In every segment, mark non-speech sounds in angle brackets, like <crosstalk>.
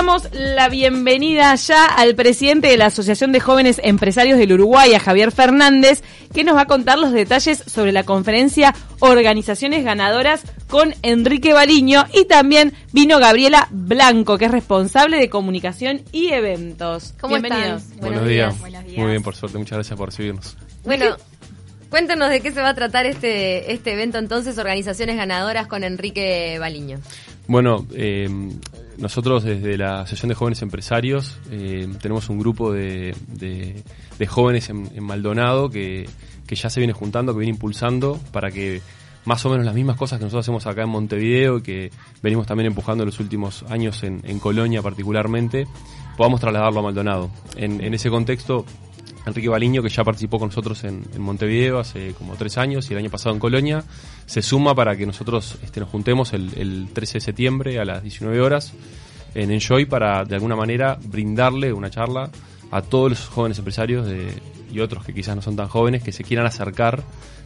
damos la bienvenida ya al presidente de la Asociación de Jóvenes Empresarios del Uruguay, a Javier Fernández, que nos va a contar los detalles sobre la conferencia Organizaciones Ganadoras con Enrique Baliño y también vino Gabriela Blanco, que es responsable de comunicación y eventos. ¿Cómo Bienvenidos. están? Buenos, días. Muy bien, por suerte. Muchas gracias por recibirnos. Bueno, cuéntanos de qué se va a tratar este, este evento entonces, Organizaciones Ganadoras con Enrique Baliño. Bueno, eh, nosotros desde la Asociación de Jóvenes Empresarios eh, tenemos un grupo de, jóvenes en, en Maldonado que, que ya se viene juntando, que viene impulsando para que más o menos las mismas cosas que nosotros hacemos acá en Montevideo y que venimos también empujando en los últimos años en, en Colonia particularmente, podamos trasladarlo a Maldonado. En, en ese contexto, Enrique Baliño, que ya participó con nosotros en, Montevideo hace como tres años y el año pasado en Colonia, se suma para que nosotros este, nos juntemos el, el 13 de septiembre a las 19 horas en Enjoy para de alguna manera brindarle una charla a todos los jóvenes empresarios de, y otros que quizás no son tan jóvenes que se quieran acercar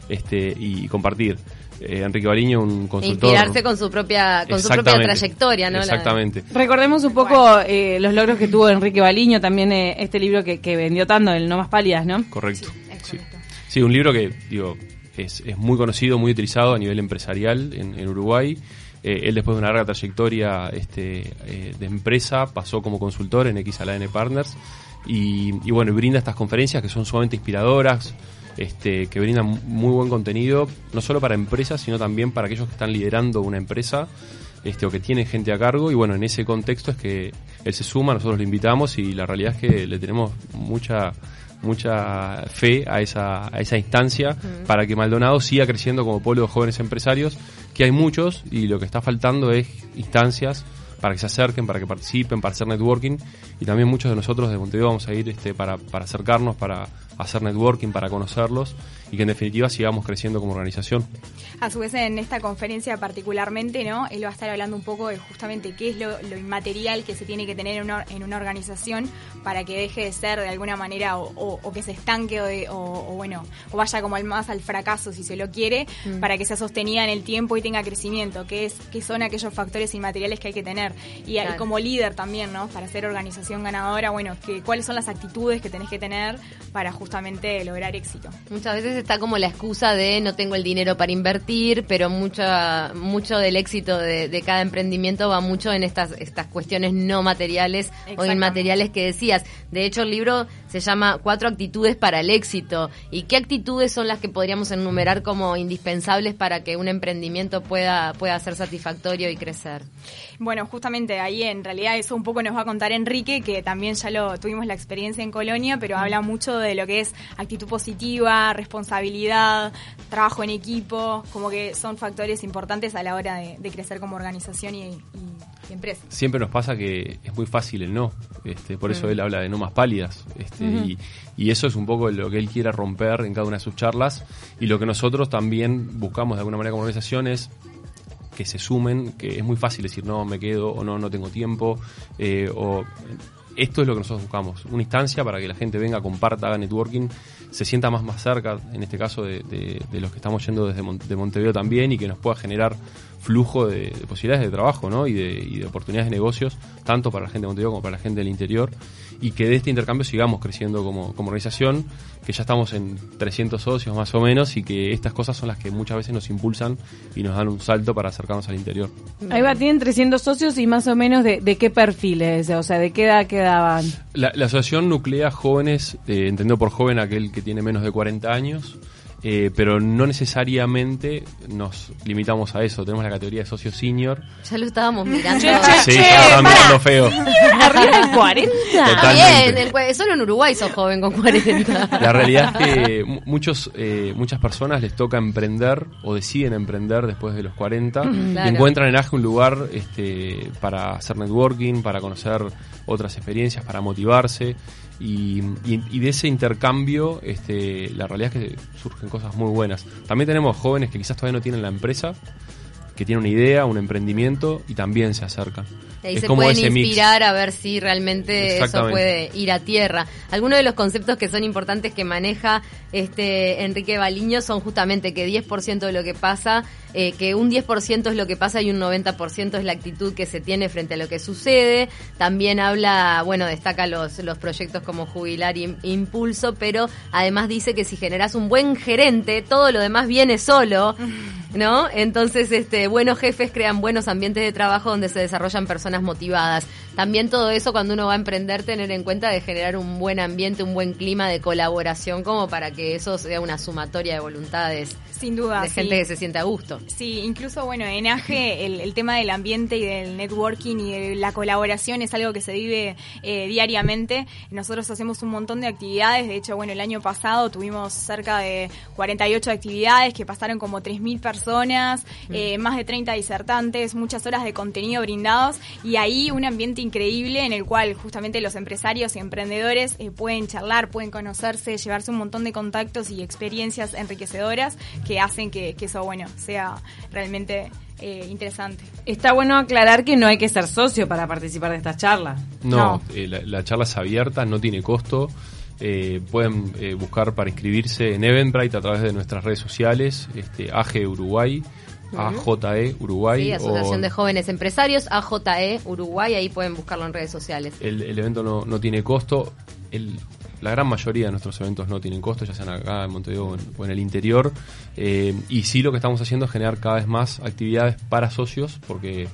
este, y, compartir. Eh, Enrique Baliño, un consultor. Inspirarse con su propia, con su propia Exactamente. trayectoria, ¿no? La- Exactamente. Recordemos un poco eh, los logros que tuvo Enrique Baliño, también eh, este libro que, que vendió tanto, el No Más Pálidas, ¿no? Correcto. Sí, Sí, un libro que, digo, es, es muy conocido, muy utilizado a nivel empresarial en, en Uruguay. Eh, él después de una larga trayectoria este, eh, de empresa pasó como consultor en XALAN Partners y, y bueno, brinda estas conferencias que son sumamente inspiradoras, este, que brindan muy buen contenido, no solo para empresas, sino también para aquellos que están liderando una empresa este, o que tienen gente a cargo. Y bueno, en ese contexto es que él se suma, nosotros lo invitamos y la realidad es que le tenemos mucha mucha fe a esa, a esa instancia para que Maldonado siga creciendo como pueblo de jóvenes empresarios, que hay muchos y lo que está faltando es instancias para que se acerquen, para que participen, para hacer networking y también muchos de nosotros de Montevideo vamos a ir este, para, para acercarnos, para hacer networking, para conocerlos y que en definitiva sigamos creciendo como organización. A su vez, en esta conferencia particularmente, ¿no? Él va a estar hablando un poco de justamente qué es lo, lo inmaterial que se tiene que tener en una, en una organización para que deje de ser de alguna manera o, o- o que se estanque o, de- o- o, bueno, o vaya como al más al fracaso si se lo quiere, para que sea sostenida en el tiempo y tenga crecimiento, que es que son aquellos factores inmateriales que hay que tener. Y, Claro. y como líder también, ¿no? Para ser organización ganadora, bueno, que, cuáles son las actitudes que tenés que tener para justamente lograr éxito. Muchas veces está como la excusa de no tengo el dinero para invertir, pero mucha, mucho del éxito de, de cada emprendimiento va mucho en estas, estas cuestiones no materiales o inmateriales que decías. De hecho, el libro se llama Cuatro actitudes para el éxito. ¿Y qué actitudes son las que podríamos enumerar como indispensables para que un emprendimiento pueda, pueda ser satisfactorio y crecer? Bueno, justamente ahí en realidad eso un poco nos va a contar Enrique, que también ya lo tuvimos la experiencia en Colonia, pero habla mucho de lo que es actitud positiva, responsabilidad, trabajo en equipo, como que son factores importantes a la hora de, de crecer como organización y, y- y empresa. siempre nos pasa que es muy fácil el no. Este, por eso él habla de no más pálidas. Este, y, y eso es un poco lo que él quiere romper en cada una de sus charlas. Y lo que nosotros también buscamos de alguna manera como organización es que se sumen, que es muy fácil decir no, me quedo o no, no tengo tiempo. eh, o esto es lo que nosotros buscamos, una instancia para que la gente venga, comparta, haga networking, se sienta más más cerca, en este caso de, de- los que estamos yendo desde de Montevideo también y que nos pueda generar flujo de, de posibilidades de trabajo ¿no? y, de, y de oportunidades de negocios, tanto para la gente de Montevideo como para la gente del interior, y que de este intercambio sigamos creciendo como, como organización, que ya estamos en 300 socios más o menos y que estas cosas son las que muchas veces nos impulsan y nos dan un salto para acercarnos al interior. Ahí va, tienen 300 socios y más o menos de, qué perfiles, o sea, de qué edad La, la asociación nuclea jóvenes, eh, por joven aquel que tiene menos de 40 años, eh, pero no necesariamente nos limitamos a eso. Tenemos la categoría de socio senior. Ya lo estábamos mirando. Che, che, Sí, che, ya pará. mirando feo. ¿Arriba del 40? Está Totalmente. bien, el solo en Uruguay sos joven con 40. La realidad es que mu- muchos, eh, muchas personas les toca emprender o deciden emprender después de los 40 Claro. y encuentran en AGE un lugar este, para hacer networking, para conocer otras experiencias, para motivarse y, y- y de ese intercambio este, la realidad es que surgen cosas muy buenas. También tenemos jóvenes que quizás todavía no tienen la empresa que tiene una idea, un emprendimiento y también se acerca. Y se pueden inspirar a ver si realmente eso puede ir a tierra. Algunos de los conceptos que son importantes que maneja este Enrique Baliño son justamente que 10% de lo que pasa, eh, que un 10% es lo que pasa y un 90% es la actitud que se tiene frente a lo que sucede. También habla, bueno, destaca los, los proyectos como Jubilar y Impulso, pero además dice que si generas un buen gerente, todo lo demás viene solo, ¿no? Entonces, este, buenos jefes crean buenos ambientes de trabajo donde se desarrollan personas motivadas. También todo eso cuando uno va a emprender, tener en cuenta de generar un buen ambiente, un buen clima de colaboración como para que eso sea una sumatoria de voluntades. Sin duda. De gente que se siente a gusto. Sí, incluso, bueno, en AGE el, tema del ambiente y del networking y de la colaboración es algo que se vive eh, diariamente. Nosotros hacemos un montón de actividades. De hecho, bueno, el año pasado tuvimos cerca de 48 actividades que pasaron como 3.000 personas, mm. eh, más de 30 disertantes, muchas horas de contenido brindados y ahí un ambiente increíble en el cual justamente los empresarios y emprendedores eh, pueden charlar, pueden conocerse, llevarse un montón de contactos y experiencias enriquecedoras que hacen que, eso, bueno, sea realmente eh, interesante. Está bueno aclarar que no hay que ser socio para participar de esta charla. No, eh, la, charla es abierta, no tiene costo. Eh, pueden buscar para inscribirse en Eventbrite a través de nuestras redes sociales, este, AG Uruguay, AJE Uruguay. Sí, Asociación de Jóvenes Empresarios, AJE Uruguay, ahí pueden buscarlo en redes sociales. El, evento no, no, tiene costo. El, la gran mayoría de nuestros eventos no tienen costo, ya sean acá en Montevideo o en, el interior. Eh, y sí lo que estamos haciendo es generar cada vez más actividades para socios, porque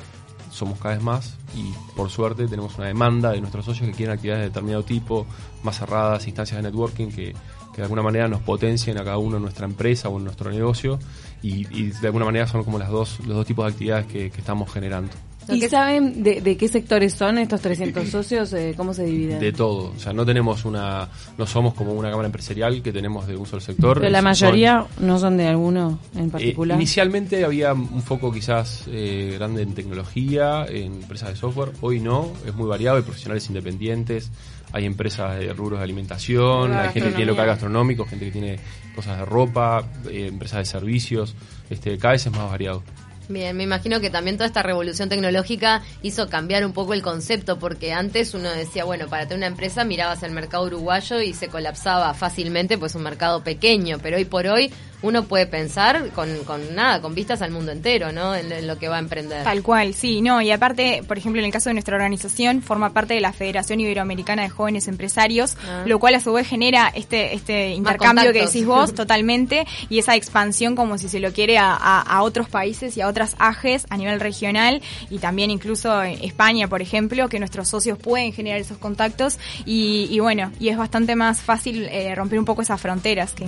somos cada vez más y por suerte tenemos una demanda de nuestros socios que quieren actividades de determinado tipo, más cerradas, instancias de networking que, de alguna manera nos potencien a cada uno en nuestra empresa o en nuestro negocio y, de alguna manera son como las dos, los dos tipos de actividades que estamos generando. ¿Y saben de, qué sectores son estos 300 socios? Eh, ¿Cómo se dividen? De todo. O sea, no tenemos una. No somos como una cámara empresarial que tenemos de un solo sector. Pero la mayoría no son de alguno en eh, particular. inicialmente había un foco quizás eh, grande en tecnología, en empresas de software. Hoy no. Es muy variado. Hay profesionales independientes. Hay empresas de rubros de alimentación. hay gente que tiene local gastronómico, gente que tiene cosas de ropa, empresas de servicios. Este, cada vez es más variado. Bien, me imagino que también toda esta revolución tecnológica hizo cambiar un poco el concepto, porque antes uno decía, bueno, para tener una empresa mirabas el mercado uruguayo y se colapsaba fácilmente, pues un mercado pequeño, pero hoy por hoy uno puede pensar con, con nada, con vistas al mundo entero, ¿no? En, lo que va a emprender. Tal cual, sí, no. Y aparte, por ejemplo, en el caso de nuestra organización, forma parte de la Federación Iberoamericana de Jóvenes Empresarios, ah. lo cual a su vez genera este, este intercambio que decís vos <laughs> totalmente y esa expansión como si se lo quiere a, a, otros países y a otras AGES a nivel regional y también incluso en España, por ejemplo, que nuestros socios pueden generar esos contactos y, y bueno, y es bastante más fácil eh, romper un poco esas fronteras que,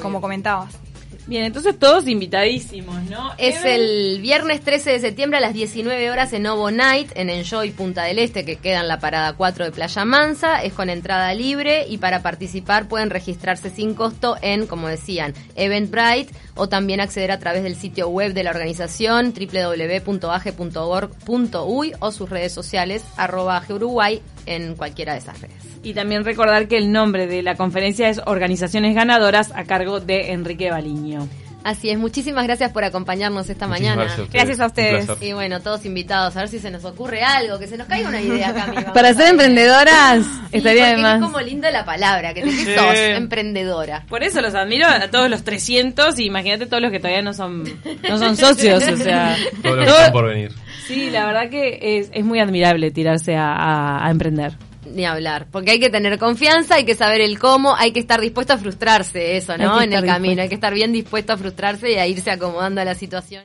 como comentabas. Bien, entonces todos invitadísimos, ¿no? Es el viernes 13 de septiembre a las 19 horas en Novo Night, en Enjoy Punta del Este, que queda en la parada 4 de Playa Mansa. Es con entrada libre y para participar pueden registrarse sin costo en, como decían, Eventbrite o también acceder a través del sitio web de la organización www.age.org.uy o sus redes sociales arroba Uruguay en cualquiera de esas redes. Y también recordar que el nombre de la conferencia es Organizaciones Ganadoras a cargo de Enrique Baliño. Así es, muchísimas gracias por acompañarnos esta mañana. Gracias a ustedes. Y bueno, todos invitados, a ver si se nos ocurre algo, que se nos caiga una idea <laughs> acá, Para ser emprendedoras, estaría además. Es como linda la palabra, que te sos emprendedora. Por eso los admiro a todos los 300 y imagínate todos los que todavía no son, no son socios, o sea. Todos los que están por venir. Sí, la verdad que es, es muy admirable tirarse a, a emprender ni hablar, porque hay que tener confianza, hay que saber el cómo, hay que estar dispuesto a frustrarse, eso, ¿no? En el camino, hay que estar bien dispuesto a frustrarse y a irse acomodando a la situación.